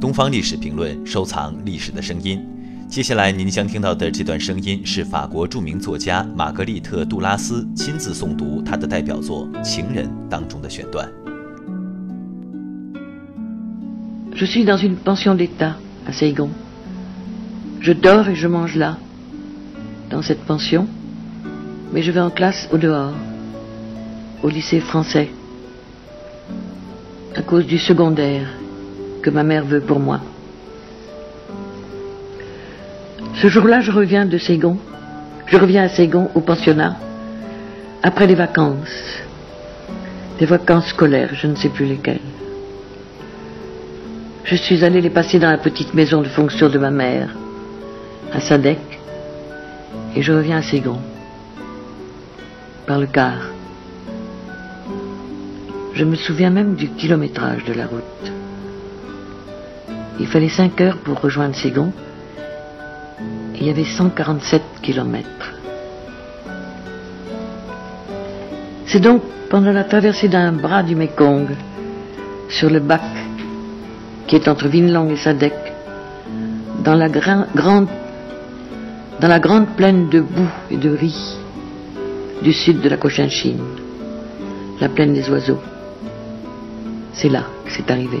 东方历史评论，收藏历史的声音。接下来您将听到的这段声音是法国著名作家玛格丽特·杜拉斯亲自诵读他的代表作《情人》当中的选段。Je suis dans une pension d'État à Saigon. Je dors et je mange là, dans cette pension, mais je vais en classe au dehors, au lycée français, à cause du secondaire que ma mère veut pour moi. Ce jour-là, je reviens de Saigon. Je reviens à Saigon au pensionnat après les vacances. Des vacances scolaires, je ne sais plus lesquelles. Je suis allé les passer dans la petite maison de fonction de ma mère, à Sadek, et je reviens à Saigon, par le car. Je me souviens même du kilométrage de la route. Il fallait 5 heures pour rejoindre Ségon. il y avait 147 kilomètres. C'est donc pendant la traversée d'un bras du Mekong, sur le bac qui est entre Vinlang et Sadek, dans la, grande, dans la grande plaine de boue et de riz du sud de la Cochinchine, la plaine des oiseaux. C'est là que c'est arrivé.